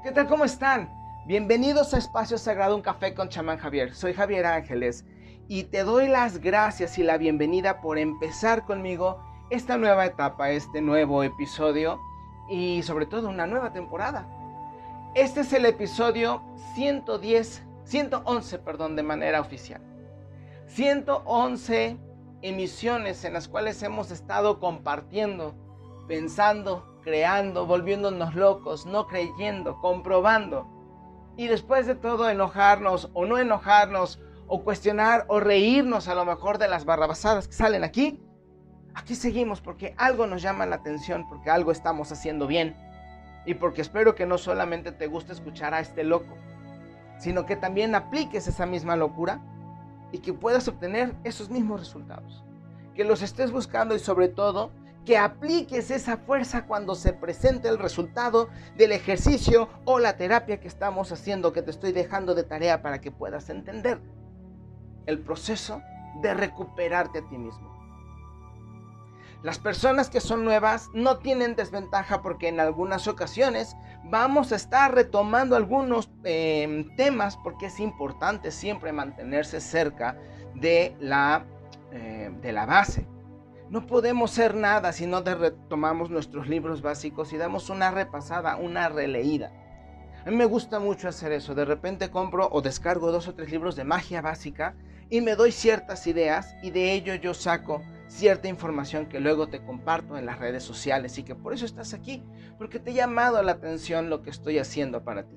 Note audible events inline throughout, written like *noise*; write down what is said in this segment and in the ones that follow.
¿Qué tal? ¿Cómo están? Bienvenidos a Espacio Sagrado, un café con chamán Javier. Soy Javier Ángeles y te doy las gracias y la bienvenida por empezar conmigo esta nueva etapa, este nuevo episodio y sobre todo una nueva temporada. Este es el episodio 110, 111, perdón, de manera oficial. 111 emisiones en las cuales hemos estado compartiendo, pensando, creando, volviéndonos locos, no creyendo, comprobando. Y después de todo enojarnos o no enojarnos o cuestionar o reírnos a lo mejor de las barrabasadas que salen aquí, aquí seguimos porque algo nos llama la atención, porque algo estamos haciendo bien. Y porque espero que no solamente te guste escuchar a este loco, sino que también apliques esa misma locura y que puedas obtener esos mismos resultados. Que los estés buscando y sobre todo que apliques esa fuerza cuando se presente el resultado del ejercicio o la terapia que estamos haciendo, que te estoy dejando de tarea para que puedas entender el proceso de recuperarte a ti mismo. Las personas que son nuevas no tienen desventaja porque en algunas ocasiones vamos a estar retomando algunos em, temas porque es importante siempre mantenerse cerca de la, em, de la base. No podemos ser nada si no retomamos nuestros libros básicos y damos una repasada, una releída. A mí me gusta mucho hacer eso. De repente compro o descargo dos o tres libros de magia básica y me doy ciertas ideas y de ello yo saco cierta información que luego te comparto en las redes sociales y que por eso estás aquí, porque te he llamado la atención lo que estoy haciendo para ti.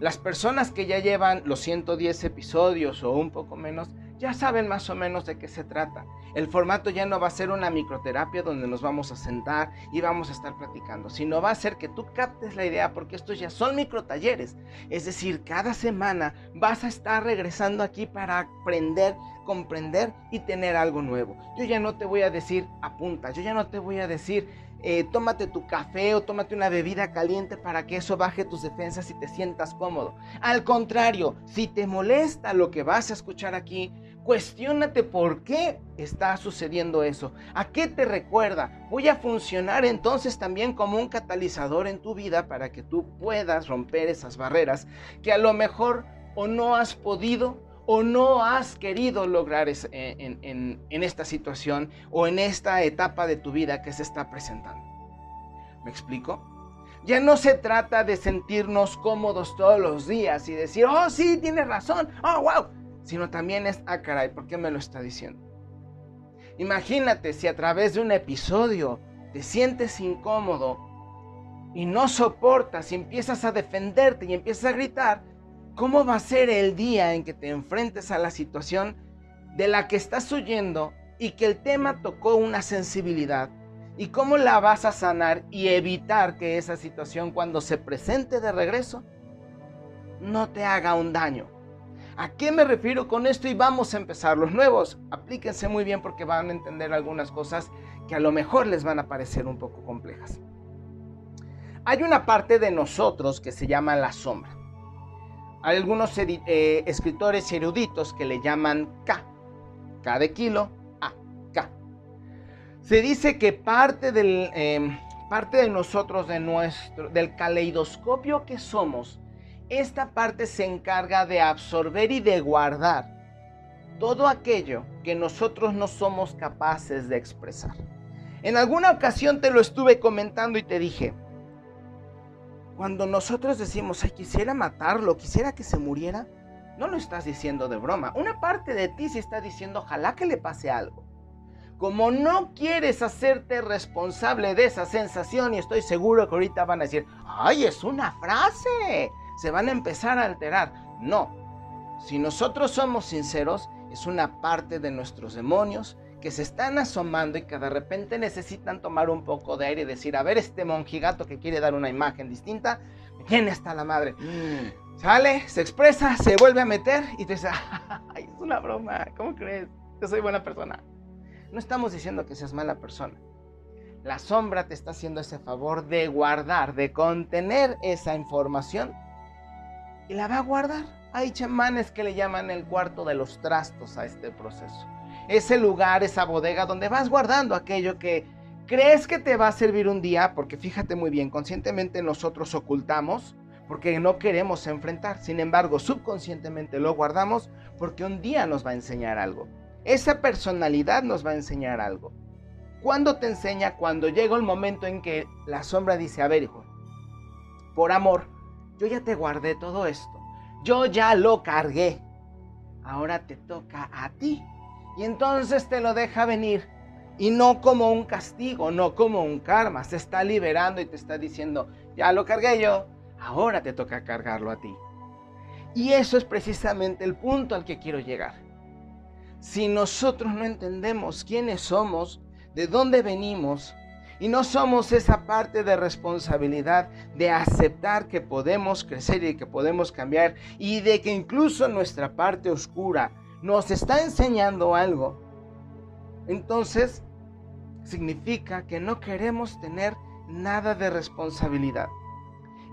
Las personas que ya llevan los 110 episodios o un poco menos, ya saben más o menos de qué se trata. El formato ya no va a ser una microterapia donde nos vamos a sentar y vamos a estar platicando, sino va a ser que tú captes la idea porque estos ya son microtalleres. Es decir, cada semana vas a estar regresando aquí para aprender, comprender y tener algo nuevo. Yo ya no te voy a decir apunta, yo ya no te voy a decir eh, tómate tu café o tómate una bebida caliente para que eso baje tus defensas y te sientas cómodo. Al contrario, si te molesta lo que vas a escuchar aquí, cuestiónate por qué está sucediendo eso. ¿A qué te recuerda? Voy a funcionar entonces también como un catalizador en tu vida para que tú puedas romper esas barreras que a lo mejor o no has podido o no has querido lograr eh, en, en, esta situación o en esta etapa de tu vida que se está presentando. ¿Me explico? Ya no se trata de sentirnos cómodos todos los días y decir, oh sí, tienes razón, oh wow, sino también es, ah caray, ¿por qué me lo está diciendo? Imagínate si a través de un episodio te sientes incómodo y no soportas y empiezas a defenderte y empiezas a gritar, ¿Cómo va a ser el día en que te enfrentes a la situación de la que estás huyendo y que el tema tocó una sensibilidad? ¿Y cómo la vas a sanar y evitar que esa situación cuando se presente de regreso no te haga un daño? ¿A qué me refiero con esto? Y vamos a empezar. Los nuevos, aplíquense muy bien porque van a entender algunas cosas que a lo mejor les van a parecer un poco complejas. Hay una parte de nosotros que se llama la sombra. Hay algunos eh, escritores eruditos que le llaman K. K de kilo, A, K. Se dice que parte, em, parte de nosotros, de nuestro, del caleidoscopio que somos, esta parte se encarga de absorber y de guardar todo aquello que nosotros no somos capaces de expresar. En alguna ocasión te lo estuve comentando y te dije, cuando nosotros decimos, ay, quisiera matarlo, quisiera que se muriera, no lo estás diciendo de broma. Una parte de ti se está diciendo, ojalá que le pase algo. Como no quieres hacerte responsable de esa sensación, y estoy seguro que ahorita van a decir, ay, es una frase, se van a empezar a alterar. No, si nosotros somos sinceros, es una parte de nuestros demonios que se están asomando y que de repente necesitan tomar un poco de aire y decir, a ver, este monjigato que quiere dar una imagen distinta, ¿quién está la madre? Mm. Sale, se expresa, se vuelve a meter y te dice, *laughs* ay, es una broma, ¿cómo crees? Yo soy buena persona. No estamos diciendo que seas mala persona. La sombra te está haciendo ese favor de guardar, de contener esa información y la va a guardar. Hay chamanes que le llaman el cuarto de los trastos a este proceso ese lugar, esa bodega donde vas guardando aquello que crees que te va a servir un día, porque fíjate muy bien, conscientemente nosotros ocultamos porque no queremos enfrentar. Sin embargo, subconscientemente lo guardamos porque un día nos va a enseñar algo. Esa personalidad nos va a enseñar algo. ¿Cuándo te enseña? Cuando llega el momento en que la sombra dice, a ver hijo, por amor, yo ya te guardé todo esto. Yo ya lo cargué. Ahora te toca a ti. Y entonces te lo deja venir. Y no como un castigo, no como un karma. Se está liberando y te está diciendo, ya lo cargué yo, ahora te toca cargarlo a ti. Y eso es precisamente el punto al que quiero llegar. Si nosotros no entendemos quiénes somos, de dónde venimos, y no somos esa parte de responsabilidad de aceptar que podemos crecer y que podemos cambiar y de que incluso nuestra parte oscura nos está enseñando algo, entonces significa que no queremos tener nada de responsabilidad.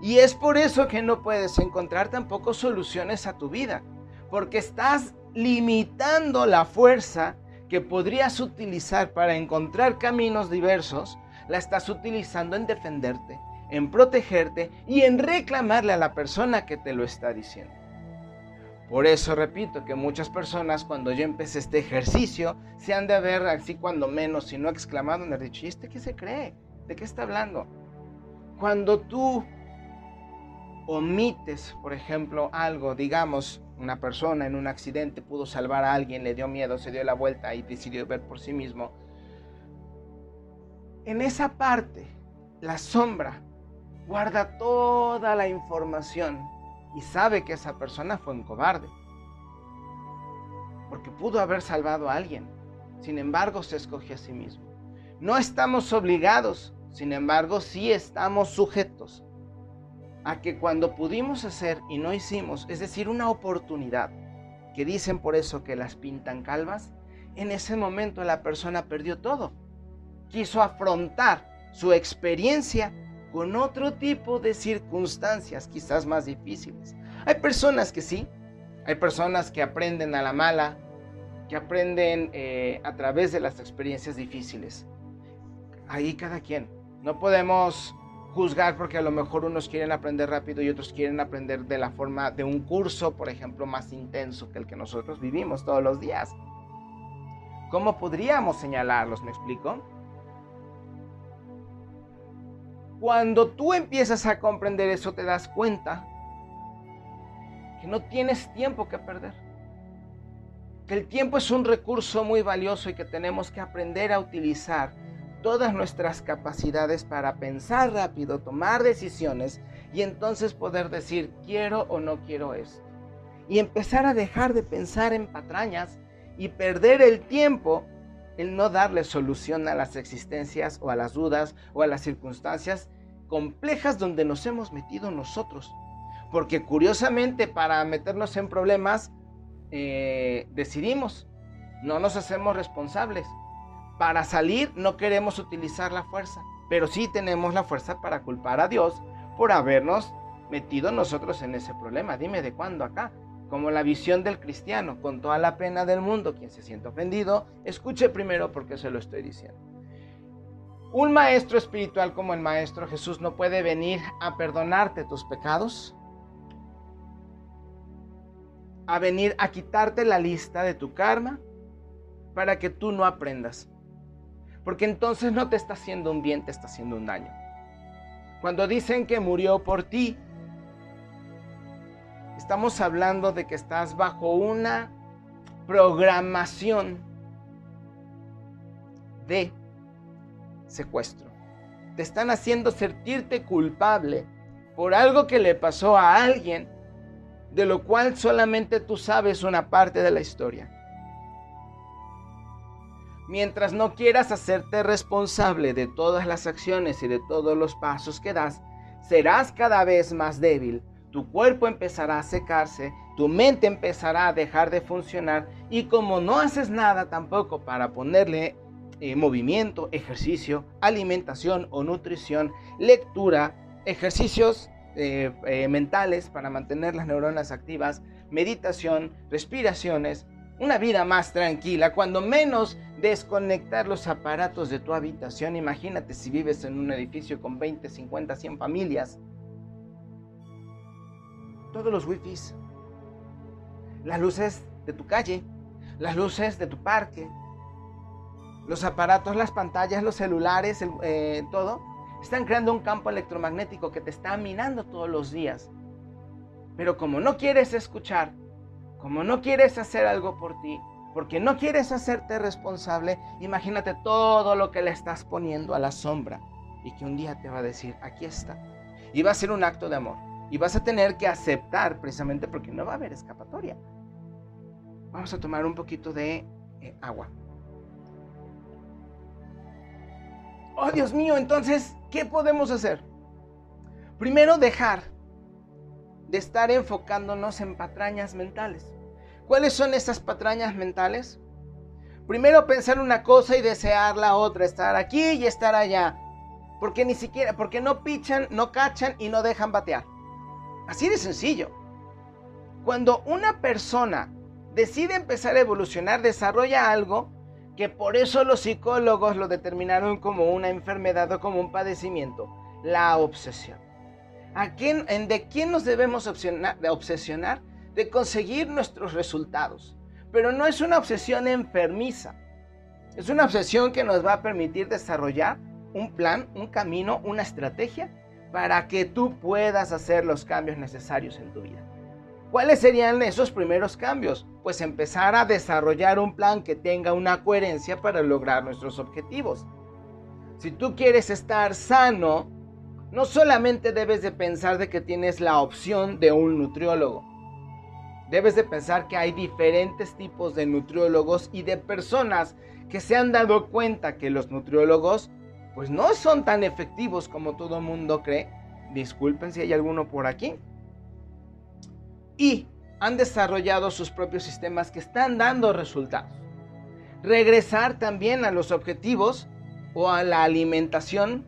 Y es por eso que no puedes encontrar tampoco soluciones a tu vida, porque estás limitando la fuerza que podrías utilizar para encontrar caminos diversos, la estás utilizando en defenderte, en protegerte y en reclamarle a la persona que te lo está diciendo. Por eso repito que muchas personas cuando yo empecé este ejercicio se han de ver así cuando menos, si no exclamado, han dicho, ¿y este qué se cree? ¿De qué está hablando? Cuando tú omites, por ejemplo, algo, digamos, una persona en un accidente pudo salvar a alguien, le dio miedo, se dio la vuelta y decidió ver por sí mismo. En esa parte, la sombra guarda toda la información y sabe que esa persona fue un cobarde. Porque pudo haber salvado a alguien. Sin embargo, se escogió a sí mismo. No estamos obligados, sin embargo, sí estamos sujetos a que cuando pudimos hacer y no hicimos, es decir, una oportunidad, que dicen por eso que las pintan calvas, en ese momento la persona perdió todo. Quiso afrontar su experiencia con otro tipo de circunstancias, quizás más difíciles. Hay personas que sí, hay personas que aprenden a la mala, que aprenden eh, a través de las experiencias difíciles. Ahí cada quien. No podemos juzgar porque a lo mejor unos quieren aprender rápido y otros quieren aprender de la forma de un curso, por ejemplo, más intenso que el que nosotros vivimos todos los días. ¿Cómo podríamos señalarlos? ¿Me explico? Cuando tú empiezas a comprender eso, te das cuenta que no tienes tiempo que perder. Que el tiempo es un recurso muy valioso y que tenemos que aprender a utilizar todas nuestras capacidades para pensar rápido, tomar decisiones y entonces poder decir quiero o no quiero esto. Y empezar a dejar de pensar en patrañas y perder el tiempo en no darle solución a las existencias o a las dudas o a las circunstancias complejas donde nos hemos metido nosotros. Porque curiosamente para meternos en problemas eh, decidimos, no nos hacemos responsables para salir no queremos utilizar la fuerza, pero sí tenemos la fuerza para culpar a Dios por habernos metido nosotros en ese problema. Dime de cuándo acá. Como la visión del cristiano, con toda la pena del mundo, quien se siente ofendido, escuche primero porque se lo estoy diciendo. Un maestro espiritual como el Maestro Jesús no puede venir a perdonarte tus pecados, a venir a quitarte la lista de tu karma para que tú no aprendas. Porque entonces no te está haciendo un bien, te está haciendo un daño. Cuando dicen que murió por ti, estamos hablando de que estás bajo una programación de secuestro. Te están haciendo sentirte culpable por algo que le pasó a alguien, de lo cual solamente tú sabes una parte de la historia. Mientras no quieras hacerte responsable de todas las acciones y de todos los pasos que das, serás cada vez más débil. Tu cuerpo empezará a secarse, tu mente empezará a dejar de funcionar y como no haces nada tampoco para ponerle eh, movimiento, ejercicio, alimentación o nutrición, lectura, ejercicios eh, eh, mentales para mantener las neuronas activas, meditación, respiraciones, una vida más tranquila, cuando menos desconectar los aparatos de tu habitación. Imagínate si vives en un edificio con 20, 50, 100 familias. Todos los wifis, las luces de tu calle, las luces de tu parque, los aparatos, las pantallas, los celulares, eh, todo, están creando un campo electromagnético que te está minando todos los días. Pero como no quieres escuchar, como no quieres hacer algo por ti, porque no quieres hacerte responsable, imagínate todo lo que le estás poniendo a la sombra y que un día te va a decir, aquí está. Y va a ser un acto de amor. Y vas a tener que aceptar precisamente porque no va a haber escapatoria. Vamos a tomar un poquito de eh, agua. Oh, Dios mío, entonces, ¿qué podemos hacer? Primero, dejar de estar enfocándonos en patrañas mentales. ¿Cuáles son esas patrañas mentales? Primero pensar una cosa y desear la otra, estar aquí y estar allá. Porque ni siquiera, porque no pichan, no cachan y no dejan batear. Así de sencillo. Cuando una persona decide empezar a evolucionar, desarrolla algo que por eso los psicólogos lo determinaron como una enfermedad o como un padecimiento, la obsesión. ¿A ¿De quién nos debemos obsesionar? De conseguir nuestros resultados. Pero no es una obsesión enfermiza. Es una obsesión que nos va a permitir desarrollar un plan, un camino, una estrategia para que tú puedas hacer los cambios necesarios en tu vida. ¿Cuáles serían esos primeros cambios? Pues empezar a desarrollar un plan que tenga una coherencia para lograr nuestros objetivos. Si tú quieres estar sano, no solamente debes de pensar de que tienes la opción de un nutriólogo. Debes de pensar que hay diferentes tipos de nutriólogos y de personas que se han dado cuenta que los nutriólogos pues no son tan efectivos como todo mundo cree. Disculpen si hay alguno por aquí y han desarrollado sus propios sistemas que están dando resultados. Regresar también a los objetivos o a la alimentación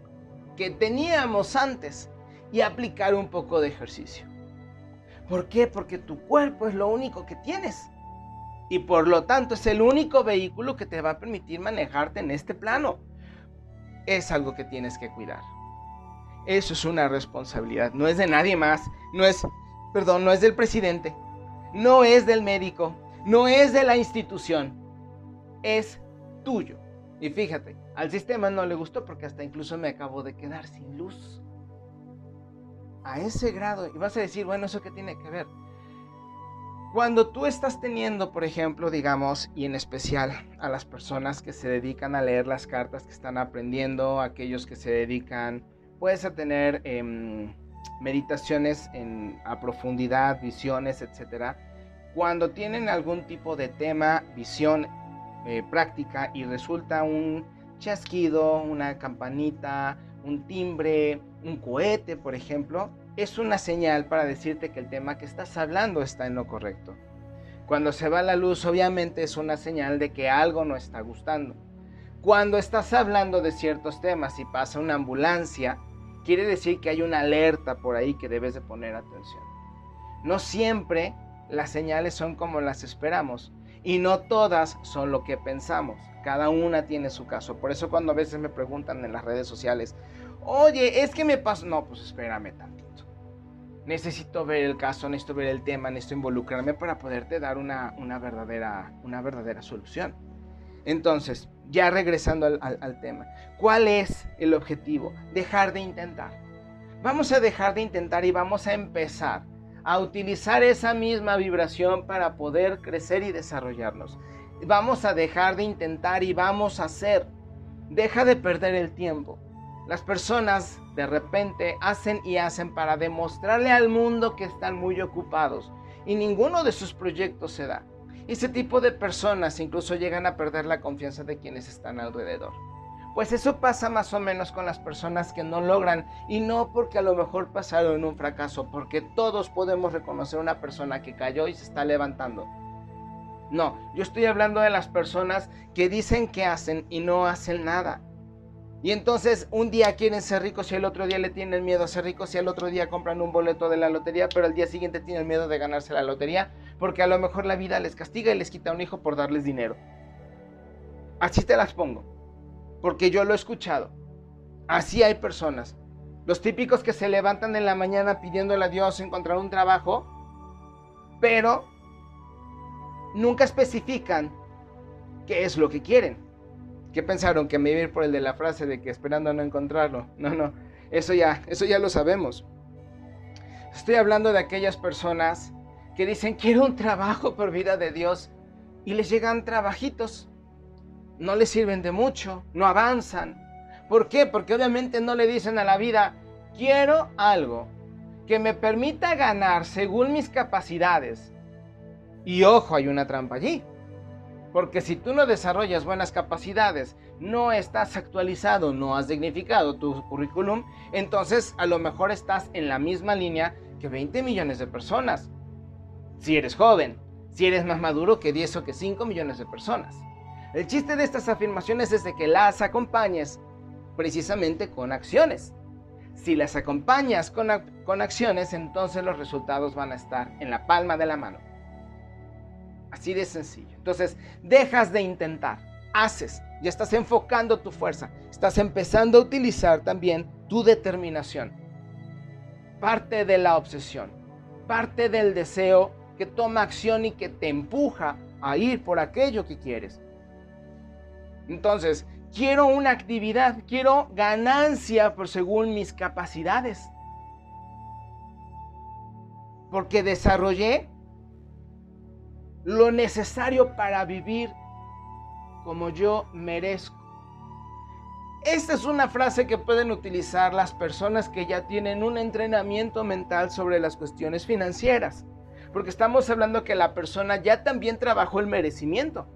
que teníamos antes y aplicar un poco de ejercicio. ¿Por qué? Porque tu cuerpo es lo único que tienes. Y por lo tanto es el único vehículo que te va a permitir manejarte en este plano. Es algo que tienes que cuidar. Eso es una responsabilidad. No es de nadie más. No es perdón, no es del presidente, no es del médico, no es de la institución, es tuyo. Y fíjate, al sistema no le gustó porque hasta incluso me acabo de quedar sin luz. A ese grado. Y vas a decir, bueno, ¿eso qué tiene que ver? Cuando tú estás teniendo, por ejemplo, digamos, y en especial a las personas que se dedican a leer las cartas que están aprendiendo, aquellos que se dedican, puedes a tener... Em, meditaciones en, a profundidad, visiones, etc. Cuando tienen algún tipo de tema, visión, eh, práctica y resulta un chasquido, una campanita, un timbre, un cohete, por ejemplo, es una señal para decirte que el tema que estás hablando está en lo correcto. Cuando se va la luz, obviamente es una señal de que algo no está gustando. Cuando estás hablando de ciertos temas y pasa una ambulancia, quiere decir que hay una alerta por ahí que debes de poner atención. No siempre las señales son como las esperamos y no todas son lo que pensamos. Cada una tiene su caso. Por eso cuando a veces me preguntan en las redes sociales, oye, es que me pasó... No, pues espérame tantito. Necesito ver el caso, necesito ver el tema, necesito involucrarme para poderte dar una, una verdadera, una verdadera solución. Entonces, ya regresando al, tema, ¿cuál es el objetivo? Dejar de intentar. Vamos a dejar de intentar y vamos a empezar a utilizar esa misma vibración para poder crecer y desarrollarnos. Vamos a dejar de intentar y vamos a hacer. Deja de perder el tiempo. Las personas de repente hacen y hacen para demostrarle al mundo que están muy ocupados y ninguno de sus proyectos se da. Ese tipo de personas incluso llegan a perder la confianza de quienes están alrededor. Pues eso pasa más o menos con las personas que no logran y no porque a lo mejor pasaron un fracaso, porque todos podemos reconocer una persona que cayó y se está levantando. No, yo estoy hablando de las personas que dicen que hacen y no hacen nada. Y entonces un día quieren ser ricos y el otro día le tienen miedo a ser ricos y el otro día compran un boleto de la lotería, pero al día siguiente tienen miedo de ganarse la lotería porque a lo mejor la vida les castiga y les quita un hijo por darles dinero. Así te las pongo, porque yo lo he escuchado. Así hay personas. Los típicos que se levantan en la mañana pidiéndole a Dios encontrar un trabajo pero nunca especifican qué es lo que quieren. ¿Qué pensaron? Que me iba por el de la frase de que esperando no encontrarlo. No, no, eso ya, eso ya lo sabemos. Estoy hablando de aquellas personas que dicen, quiero un trabajo por vida de Dios, y les llegan trabajitos. No les sirven de mucho, no avanzan. ¿Por qué? Porque obviamente no le dicen a la vida, quiero algo que me permita ganar según mis capacidades. Y ojo, hay una trampa allí. Porque si tú no desarrollas buenas capacidades, no estás actualizado, no has dignificado tu currículum, entonces a lo mejor estás en la misma línea que 20 millones de personas. Si eres joven, si eres más maduro que 10 o que 5 millones de personas. El chiste de estas afirmaciones es de que las acompañes precisamente con acciones. Si las acompañas con, con acciones, entonces los resultados van a estar en la palma de la mano. Así de sencillo. Entonces, dejas de intentar, haces, ya estás enfocando tu fuerza, estás empezando a utilizar también tu determinación. Parte de la obsesión, parte del deseo que toma acción y que te empuja a ir por aquello que quieres. Entonces, quiero una actividad, quiero ganancia por según mis capacidades. Porque desarrollé lo necesario para vivir como yo merezco. Esta es una frase que pueden utilizar las personas que ya tienen un entrenamiento mental sobre las cuestiones financieras, porque estamos hablando que la persona ya también trabajó el merecimiento,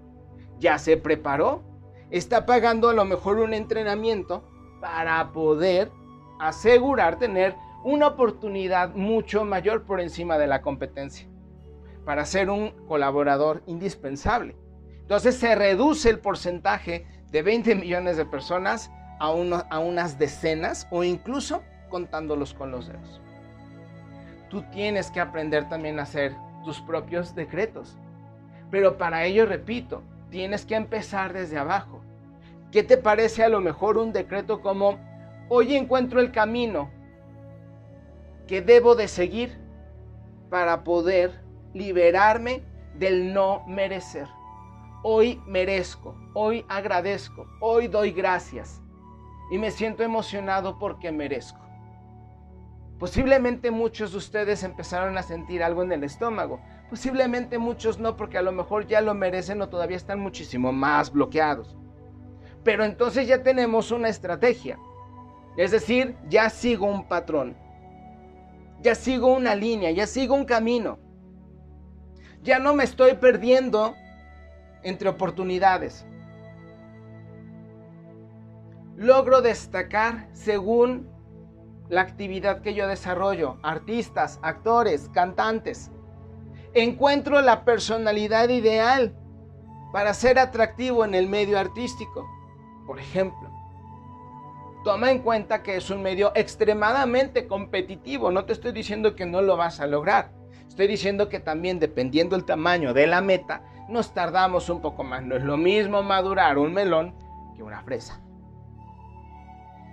ya se preparó, está pagando a lo mejor un entrenamiento para poder asegurar tener una oportunidad mucho mayor por encima de la competencia para ser un colaborador indispensable. Entonces se reduce el porcentaje de 20 millones de personas a, unas decenas o incluso contándolos con los dedos. Tú tienes que aprender también a hacer tus propios decretos. Pero para ello, repito, tienes que empezar desde abajo. ¿Qué te parece a lo mejor un decreto como, hoy encuentro el camino que debo de seguir para poder liberarme del no merecer. Hoy merezco, hoy agradezco, hoy doy gracias y me siento emocionado porque merezco. Posiblemente muchos de ustedes empezaron a sentir algo en el estómago. Posiblemente muchos no porque a lo mejor ya lo merecen o todavía están muchísimo más bloqueados. Pero entonces ya tenemos una estrategia. Es decir, ya sigo un patrón. Ya sigo una línea, ya sigo un camino. Ya no me estoy perdiendo entre oportunidades. Logro destacar según la actividad que yo desarrollo, artistas, actores, cantantes. Encuentro la personalidad ideal para ser atractivo en el medio artístico. Por ejemplo, toma en cuenta que es un medio extremadamente competitivo. No te estoy diciendo que no lo vas a lograr. Estoy diciendo que también dependiendo del tamaño de la meta, nos tardamos un poco más. No es lo mismo madurar un melón que una fresa.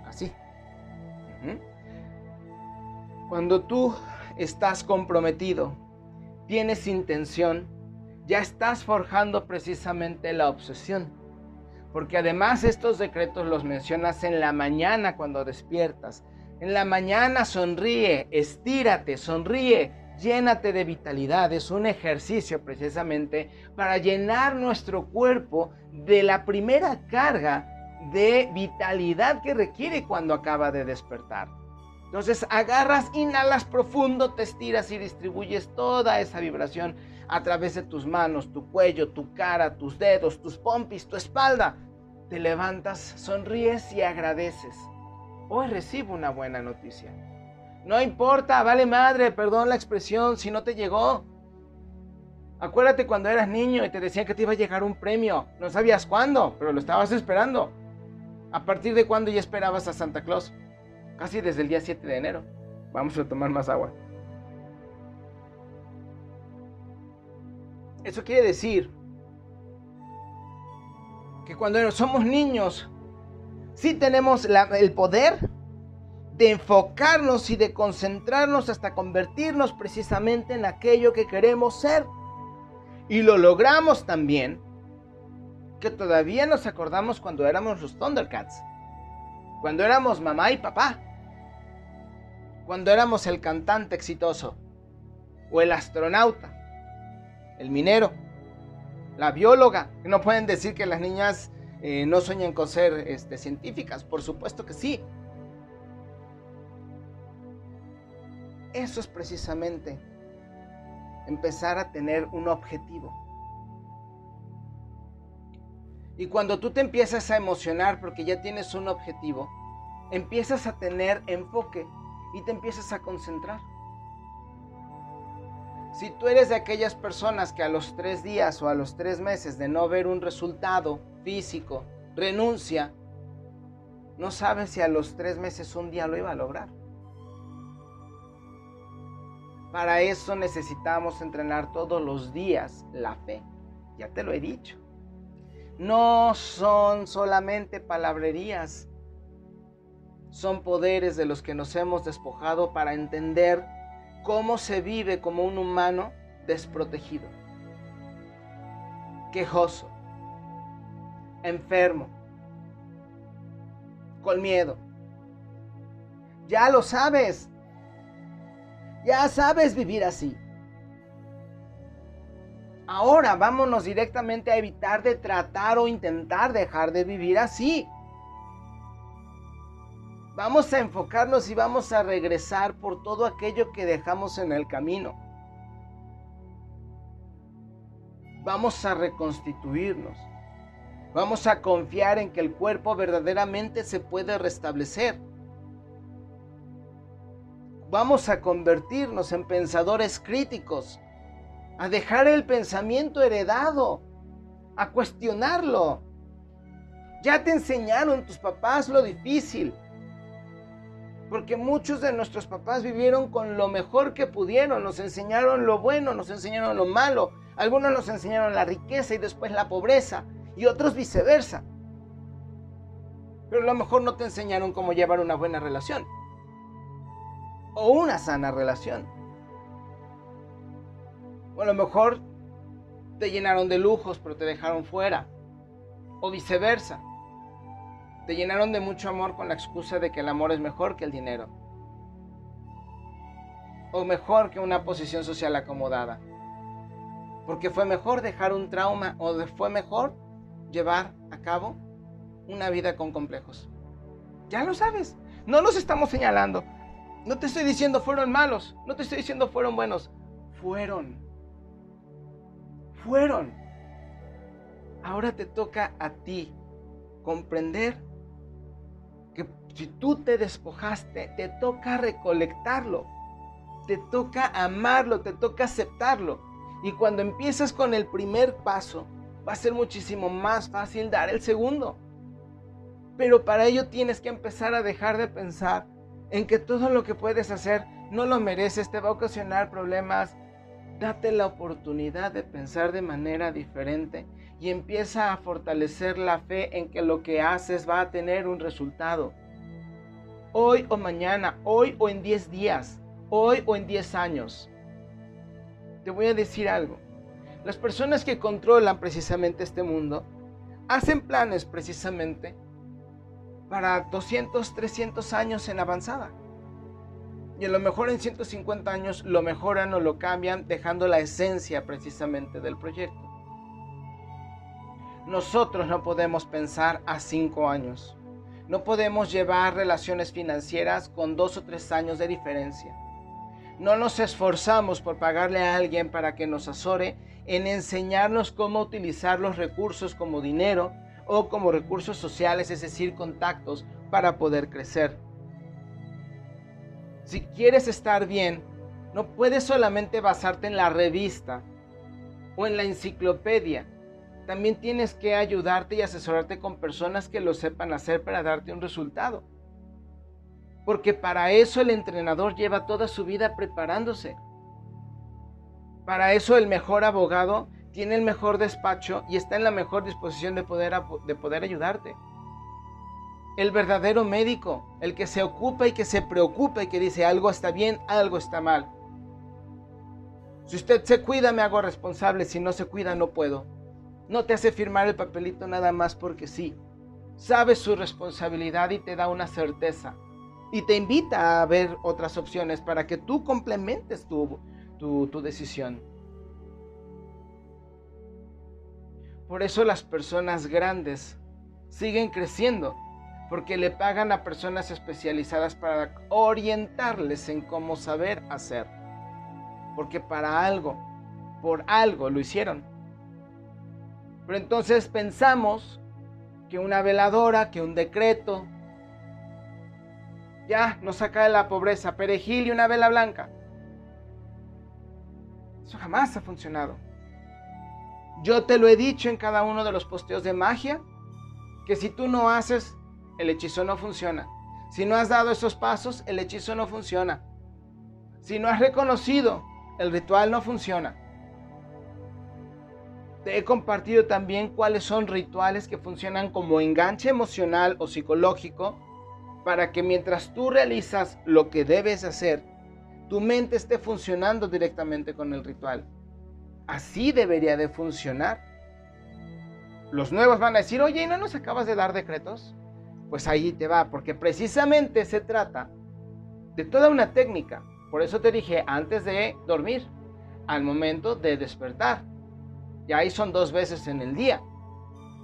Así. Cuando tú estás comprometido, tienes intención, ya estás forjando precisamente la obsesión. Porque además estos decretos los mencionas en la mañana cuando despiertas. En la mañana sonríe, estírate, sonríe, llénate de vitalidad. Es un ejercicio precisamente para llenar nuestro cuerpo de la primera carga de vitalidad que requiere cuando acaba de despertar. Entonces agarras, inhalas profundo, te estiras y distribuyes toda esa vibración a través de tus manos, tu cuello, tu cara, tus dedos, tus pompis, tu espalda. Te levantas, sonríes y agradeces. Hoy recibo una buena noticia. No importa, vale madre, perdón la expresión, si no te llegó. Acuérdate cuando eras niño y te decían que te iba a llegar un premio. No sabías cuándo, pero lo estabas esperando. ¿A partir de cuándo ya esperabas a Santa Claus? Casi desde el día 7 de enero. Vamos a tomar más agua. Eso quiere decir que cuando somos niños, sí tenemos el poder de enfocarnos y de concentrarnos hasta convertirnos precisamente en aquello que queremos ser. Y lo logramos también, que todavía nos acordamos cuando éramos los Thundercats, cuando éramos mamá y papá, cuando éramos el cantante exitoso, o el astronauta, el minero, la bióloga. No pueden decir que las niñas eh, no sueñan con ser este, científicas, por supuesto que sí. Eso es precisamente empezar a tener un objetivo. Y cuando tú te empiezas a emocionar porque ya tienes un objetivo, empiezas a tener enfoque y te empiezas a concentrar. Si tú eres de aquellas personas que a los tres días o a los tres meses de no ver un resultado físico renuncia, no sabes si a los tres meses un día lo iba a lograr. Para eso necesitamos entrenar todos los días la fe. Ya te lo he dicho. No son solamente palabrerías. Son poderes de los que nos hemos despojado para entender cómo se vive como un humano desprotegido, quejoso, enfermo, con miedo. Ya lo sabes. Ya sabes vivir así. Ahora vámonos directamente a evitar de tratar o intentar dejar de vivir así. Vamos a enfocarnos y vamos a regresar por todo aquello que dejamos en el camino. Vamos a reconstituirnos. Vamos a confiar en que el cuerpo verdaderamente se puede restablecer vamos a convertirnos en pensadores críticos, a dejar el pensamiento heredado, a cuestionarlo. Ya te enseñaron tus papás lo difícil, porque muchos de nuestros papás vivieron con lo mejor que pudieron, nos enseñaron lo bueno, nos enseñaron lo malo, algunos nos enseñaron la riqueza y después la pobreza, y otros viceversa. Pero a lo mejor no te enseñaron cómo llevar una buena relación o una sana relación. O a lo mejor te llenaron de lujos pero te dejaron fuera. O viceversa. Te llenaron de mucho amor con la excusa de que el amor es mejor que el dinero. O mejor que una posición social acomodada. Porque fue mejor dejar un trauma o fue mejor llevar a cabo una vida con complejos. Ya lo sabes. No los estamos señalando. No te estoy diciendo fueron malos, no te estoy diciendo fueron buenos, fueron. Fueron. Ahora te toca a ti comprender que si tú te despojaste, te toca recolectarlo, te toca amarlo, te toca aceptarlo. Y cuando empiezas con el primer paso, va a ser muchísimo más fácil dar el segundo. Pero para ello tienes que empezar a dejar de pensar en que todo lo que puedes hacer no lo mereces, te va a ocasionar problemas. Date la oportunidad de pensar de manera diferente y empieza a fortalecer la fe en que lo que haces va a tener un resultado. Hoy o mañana, hoy o en 10 días, hoy o en 10 años. Te voy a decir algo. Las personas que controlan precisamente este mundo hacen planes precisamente para 200, 300 años en avanzada. Y a lo mejor en 150 años lo mejoran o lo cambian dejando la esencia precisamente del proyecto. Nosotros no podemos pensar a 5 años. No podemos llevar relaciones financieras con 2 o 3 años de diferencia. No nos esforzamos por pagarle a alguien para que nos asore en enseñarnos cómo utilizar los recursos como dinero o como recursos sociales, es decir, contactos para poder crecer. Si quieres estar bien, no puedes solamente basarte en la revista o en la enciclopedia. También tienes que ayudarte y asesorarte con personas que lo sepan hacer para darte un resultado. Porque para eso el entrenador lleva toda su vida preparándose. Para eso el mejor abogado tiene el mejor despacho y está en la mejor disposición de poder, de poder ayudarte. el verdadero médico, el que se ocupa y que se preocupa y que dice algo está bien, algo está mal. Si usted se cuida, me hago responsable. Si no se cuida, no puedo. No te hace firmar el papelito nada más porque sí. Sabe su responsabilidad y te da una certeza. Y te invita a ver otras opciones para que tú complementes tu, tu, tu decisión. Por eso las personas grandes siguen creciendo, porque le pagan a personas especializadas para orientarles en cómo saber hacer. Porque para algo, por algo lo hicieron. Pero entonces pensamos que una veladora, que un decreto, ya nos saca de la pobreza, perejil y una vela blanca. Eso jamás ha funcionado. Yo te lo he dicho en cada uno de los posteos de magia, que si tú no haces, el hechizo no funciona. Si no has dado esos pasos, el hechizo no funciona. Si no has reconocido, el ritual no funciona. Te he compartido también cuáles son rituales que funcionan como enganche emocional o psicológico para que mientras tú realizas lo que debes hacer, tu mente esté funcionando directamente con el ritual. Así debería de funcionar. Los nuevos van a decir, oye, ¿y no nos acabas de dar decretos? Pues ahí te va, porque precisamente se trata de toda una técnica. Por eso te dije antes de dormir, al momento de despertar. Y ahí son dos veces en el día.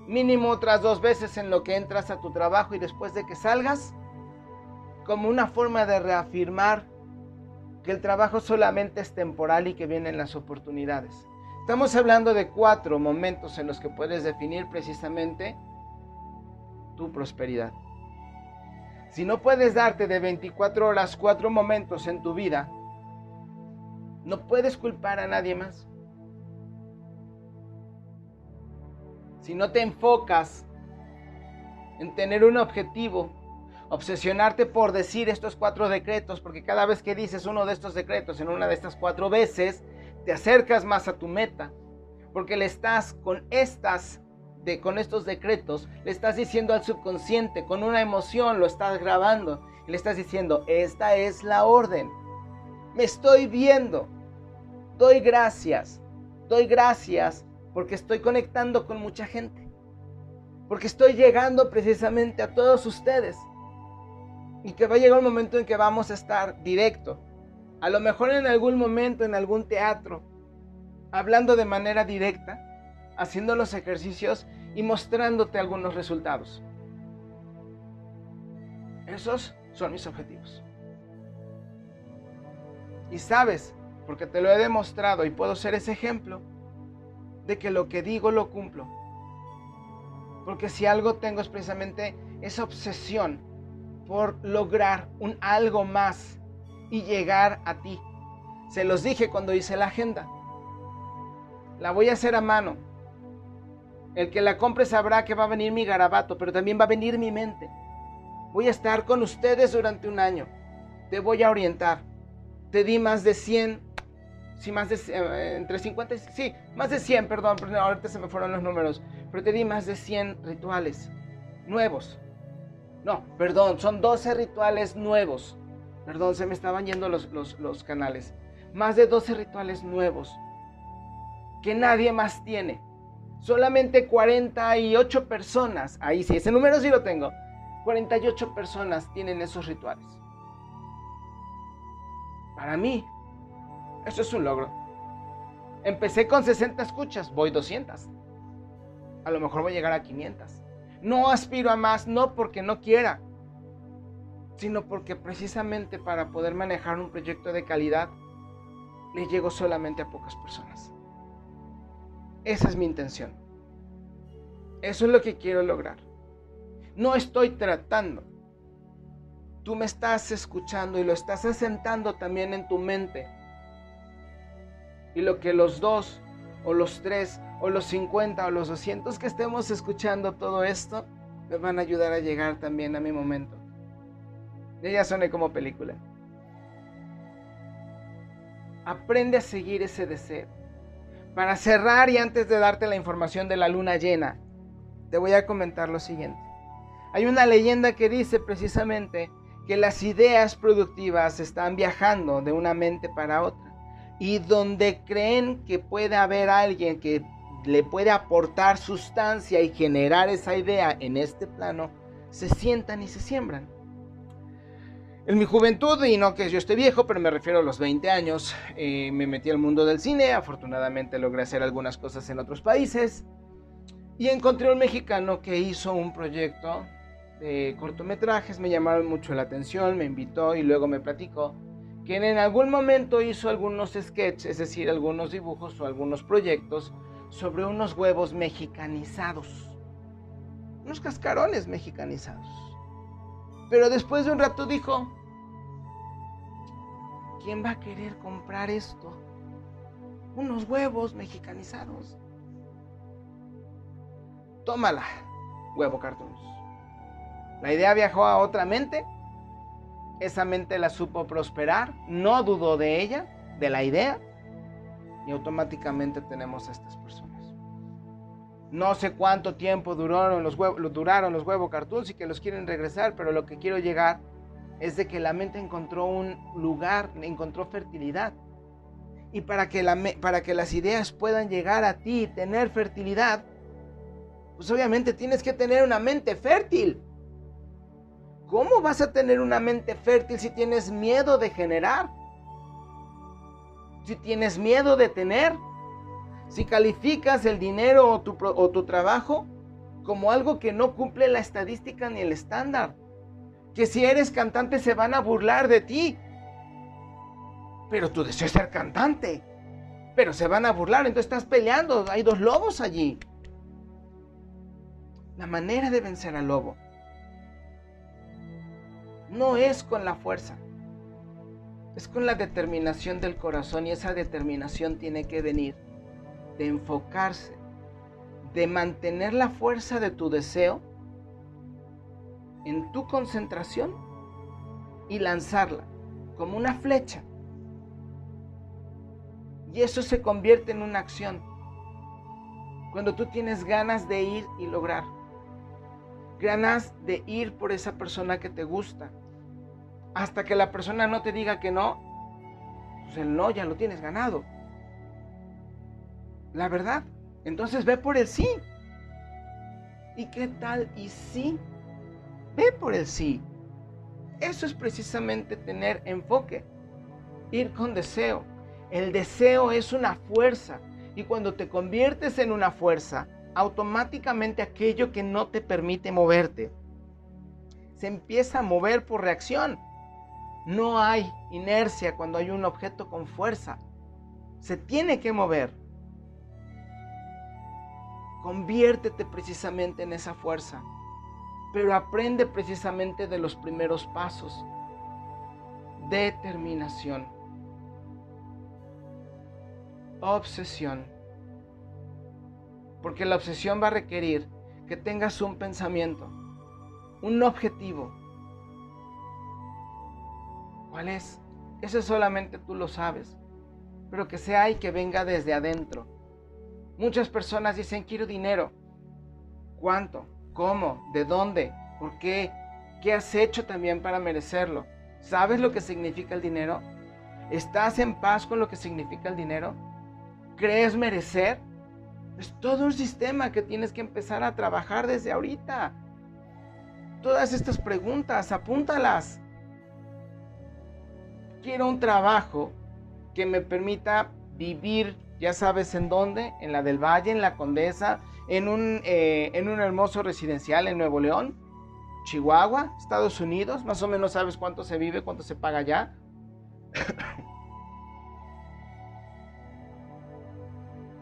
Mínimo otras dos veces en lo que entras a tu trabajo y después de que salgas, como una forma de reafirmar que el trabajo solamente es temporal y que vienen las oportunidades. Estamos hablando de cuatro momentos en los que puedes definir precisamente tu prosperidad. Si no puedes darte de 24 horas cuatro momentos en tu vida, no puedes culpar a nadie más. Si no te enfocas en tener un objetivo, obsesionarte por decir estos cuatro decretos, porque cada vez que dices uno de estos decretos en una de estas cuatro veces, te acercas más a tu meta, porque le estás con estas de, con estos decretos, le estás diciendo al subconsciente, con una emoción lo estás grabando, y le estás diciendo, esta es la orden. Me estoy viendo. Doy gracias. Doy gracias porque estoy conectando con mucha gente. Porque estoy llegando precisamente a todos ustedes. Y que va a llegar un momento en que vamos a estar directo a lo mejor en algún momento, en algún teatro, hablando de manera directa, haciendo los ejercicios y mostrándote algunos resultados. Esos son mis objetivos. Y sabes, porque te lo he demostrado y puedo ser ese ejemplo, de que lo que digo lo cumplo. Porque si algo tengo es precisamente esa obsesión por lograr un algo más y llegar a ti. Se los dije cuando hice la agenda. La voy a hacer a mano. El que la compre sabrá que va a venir mi garabato, pero también va a venir mi mente. Voy a estar con ustedes durante un año. Te voy a orientar. Te di más de 100, sí, más de, eh, entre 50 y, sí, más de 100, perdón, ahorita se me fueron los números, pero te di más de 100 rituales nuevos. No, perdón, son 12 rituales nuevos Perdón, se me estaban yendo los, los, canales. Más de 12 rituales nuevos que nadie más tiene. Solamente 48 personas, ahí sí, ese número sí lo tengo. 48 personas tienen esos rituales. Para mí, eso es un logro. Empecé con 60 escuchas, voy 200. A lo mejor voy a llegar a 500. No aspiro a más, no porque no quiera, sino porque precisamente para poder manejar un proyecto de calidad, le llego solamente a pocas personas. Esa es mi intención. Eso es lo que quiero lograr. No estoy tratando. Tú me estás escuchando y lo estás asentando también en tu mente. Y lo que los dos, o los tres, o los cincuenta, o los doscientos que estemos escuchando todo esto, me van a ayudar a llegar también a mi momento. Ya suene como película. Aprende a seguir ese deseo. Para cerrar y antes de darte la información de la luna llena, te voy a comentar lo siguiente. Hay una leyenda que dice precisamente que las ideas productivas están viajando de una mente para otra y donde creen que puede haber alguien que le puede aportar sustancia y generar esa idea en este plano, se sientan y se siembran. En mi juventud, y no que yo esté viejo, pero me refiero a los 20 años, eh, me metí al mundo del cine, afortunadamente logré hacer algunas cosas en otros países, y encontré un mexicano que hizo un proyecto de cortometrajes, me llamaron mucho la atención, me invitó y luego me platicó que en algún momento hizo algunos sketches, es decir, algunos dibujos o algunos proyectos sobre unos huevos mexicanizados, unos cascarones mexicanizados. Pero después de un rato dijo, ¿quién va a querer comprar esto? Unos huevos mexicanizados. Tómala, huevo cartoons. La idea viajó a otra mente esa mente la supo prosperar, no dudó de ella, de la idea, y automáticamente tenemos a estas personas. No sé cuánto tiempo duraron los, huevos, duraron los huevos cartoons y que los quieren regresar, pero lo que quiero llegar es de que la mente encontró un lugar, encontró fertilidad. Y para que, para que las ideas puedan llegar a ti y tener fertilidad, pues obviamente tienes que tener una mente fértil. ¿Cómo vas a tener una mente fértil si tienes miedo de generar? Si tienes miedo de tener. Si calificas el dinero o tu trabajo como algo que no cumple la estadística ni el estándar. Que si eres cantante se van a burlar de ti. Pero tú deseas ser cantante. Pero se van a burlar, entonces estás peleando. Hay dos lobos allí. La manera de vencer al lobo no es con la fuerza, es con la determinación del corazón y esa determinación tiene que venir de enfocarse, de mantener la fuerza de tu deseo en tu concentración y lanzarla como una flecha. Y eso se convierte en una acción. Cuando tú tienes ganas de ir y lograr ganas de ir por esa persona que te gusta. Hasta que la persona no te diga que no, pues el no ya lo tienes ganado. La verdad. Entonces ve por el sí. ¿Y qué tal? Y sí, ve por el sí. Eso es precisamente tener enfoque. Ir con deseo. El deseo es una fuerza. Y cuando te conviertes en una fuerza, automáticamente aquello que no te permite moverte se empieza a mover por reacción. No hay inercia cuando hay un objeto con fuerza. Se tiene que mover. Conviértete precisamente en esa fuerza. Pero aprende precisamente de los primeros pasos. Determinación. Obsesión porque la obsesión va a requerir que tengas un pensamiento, un objetivo. ¿Cuál es? Eso solamente tú lo sabes, pero que sea y que venga desde adentro. Muchas personas dicen, quiero dinero. ¿Cuánto? ¿Cómo? ¿De dónde? ¿Por qué? ¿Qué has hecho también para merecerlo? ¿Sabes lo que significa el dinero? ¿Estás en paz con lo que significa el dinero? ¿Crees merecer? Es todo un sistema que tienes que empezar a trabajar desde ahorita. Todas estas preguntas, apúntalas. Quiero un trabajo que me permita vivir, ya sabes en dónde, en la del Valle, en la Condesa, en un, eh, en un hermoso residencial en Nuevo León, Chihuahua, Estados Unidos. Más o menos sabes cuánto se vive, cuánto se paga allá. *coughs*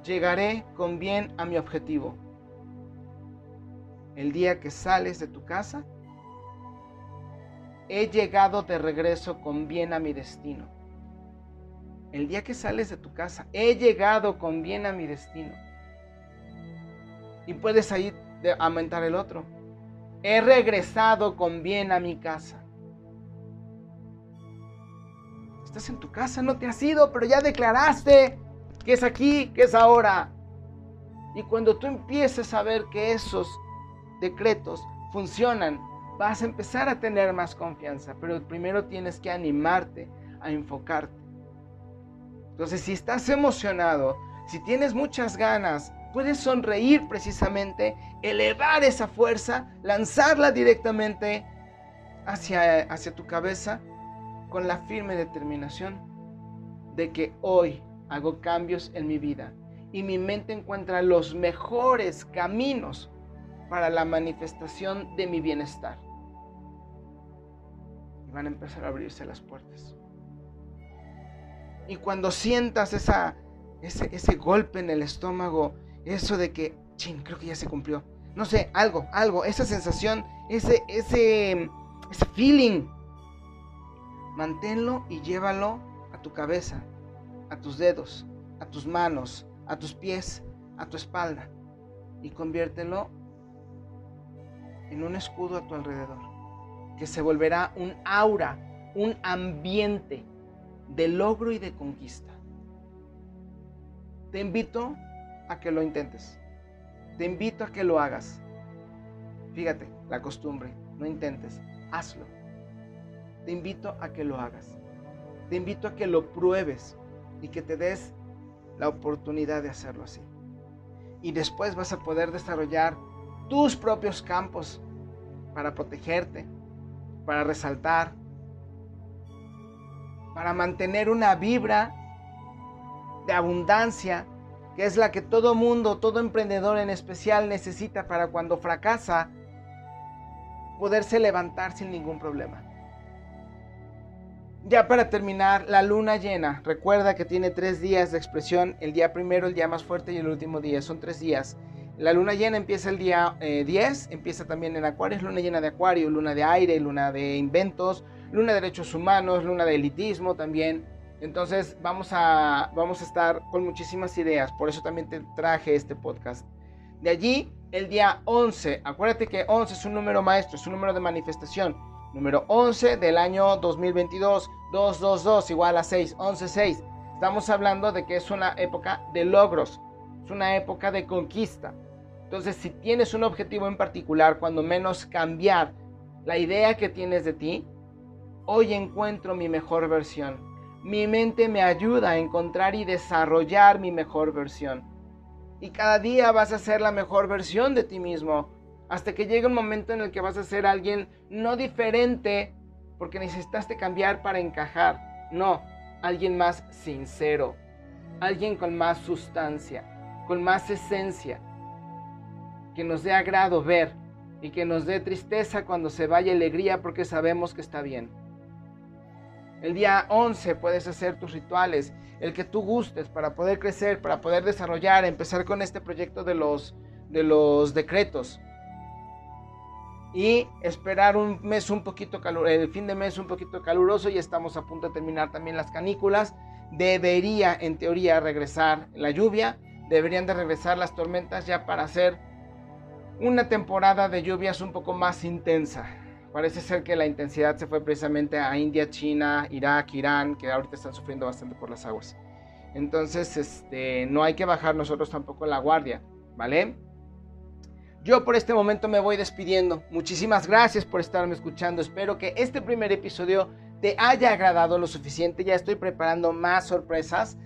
llegaré con bien a mi objetivo. El día que sales de tu casa, he llegado de regreso con bien a mi destino. El día que sales de tu casa, he llegado con bien a mi destino. Y puedes ahí aumentar el otro. He regresado con bien a mi casa. Estás en tu casa, no te has ido, pero ya declaraste que es aquí, que es ahora. Y cuando tú empieces a ver que esos decretos funcionan, vas a empezar a tener más confianza, pero primero tienes que animarte a enfocarte. Entonces, si estás emocionado, si tienes muchas ganas, puedes sonreír precisamente, elevar esa fuerza, lanzarla directamente hacia, hacia tu cabeza con la firme determinación de que hoy hago cambios en mi vida y mi mente encuentra los mejores caminos para la manifestación de mi bienestar. Y van a empezar a abrirse las puertas. Y cuando sientas ese, ese golpe en el estómago, eso de que, ching, creo que ya se cumplió. No sé, algo, algo, esa sensación, ese, ese, ese feeling. Manténlo y llévalo a tu cabeza, a tus dedos, a tus manos, a tus pies, a tu espalda. Y conviértelo en un escudo a tu alrededor, que se volverá un aura, un ambiente de logro y de conquista. Te invito a que lo intentes. Te invito a que lo hagas. Fíjate, la costumbre, no intentes, hazlo. Te invito a que lo hagas. Te invito a que lo pruebes y que te des la oportunidad de hacerlo así. Y después vas a poder desarrollar tus propios campos para protegerte, para resaltar, para mantener una vibra de abundancia, que es la que todo mundo, todo emprendedor en especial necesita para cuando fracasa, poderse levantar sin ningún problema. Ya para terminar, la luna llena. Recuerda que tiene tres días de expresión. El día primero, el día más fuerte y el último día. Son tres días. La luna llena empieza el día 10, eh, empieza también en Acuario, es luna llena de Acuario, luna de aire, luna de inventos, luna de derechos humanos, luna de elitismo también. Entonces vamos a, vamos a estar con muchísimas ideas, por eso también te traje este podcast. De allí, el día 11, acuérdate que 11 es un número maestro, es un número de manifestación. Número 11 del año 2022, 222 igual a 6, 11, 6. Estamos hablando de que es una época de logros, es una época de conquista. Entonces, si tienes un objetivo en particular, cuando menos cambiar la idea que tienes de ti, hoy encuentro mi mejor versión. Mi mente me ayuda a encontrar y desarrollar mi mejor versión. Y cada día vas a ser la mejor versión de ti mismo. Hasta que llegue un momento en el que vas a ser alguien no diferente porque necesitaste cambiar para encajar. No, alguien más sincero. Alguien con más sustancia, con más esencia que nos dé agrado ver y que nos dé tristeza cuando se vaya alegría porque sabemos que está bien. El día 11 puedes hacer tus rituales, el que tú gustes para poder crecer, para poder desarrollar, empezar con este proyecto de los, de los decretos. Y esperar un mes un poquito caluroso, el fin de mes un poquito caluroso y estamos a punto de terminar también las canículas. Debería en teoría regresar la lluvia, deberían de regresar las tormentas ya para hacer una temporada de lluvias un poco más intensa. Parece ser que la intensidad se fue precisamente a India, China, Irak, Irán, que ahorita están sufriendo bastante por las aguas. Entonces, este, no hay que bajar nosotros tampoco la guardia, ¿vale? Yo por este momento me voy despidiendo. Muchísimas gracias por estarme escuchando. Espero que este primer episodio te haya agradado lo suficiente. Ya estoy preparando más sorpresas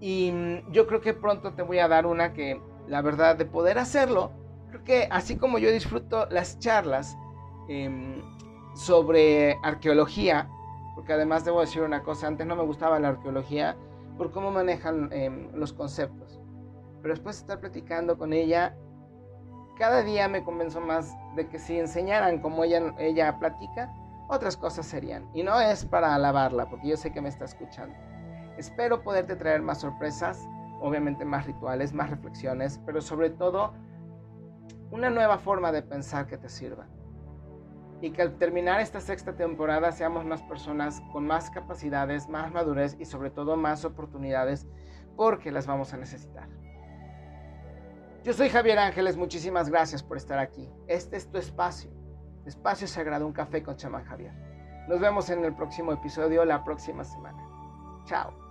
y mm, yo creo que pronto te voy a dar una que, la verdad, de poder hacerlo, Creo que así como yo disfruto las charlas em, sobre arqueología, porque además debo decir una cosa, antes no me gustaba la arqueología por cómo manejan em, los conceptos. Pero después de estar platicando con ella, cada día me convenzo más de que si enseñaran como ella, ella platica, otras cosas serían. Y no es para alabarla, porque yo sé que me está escuchando. Espero poderte traer más sorpresas, obviamente más rituales, más reflexiones, pero sobre todo una nueva forma de pensar que te sirva. Y que al terminar esta sexta temporada seamos más personas con más capacidades, más madurez y sobre todo más oportunidades porque las vamos a necesitar. Yo soy Javier Ángeles, muchísimas gracias por estar aquí. Este es tu espacio, espacio sagrado, un café con chamán Javier. Nos vemos en el próximo episodio la próxima semana. Chao.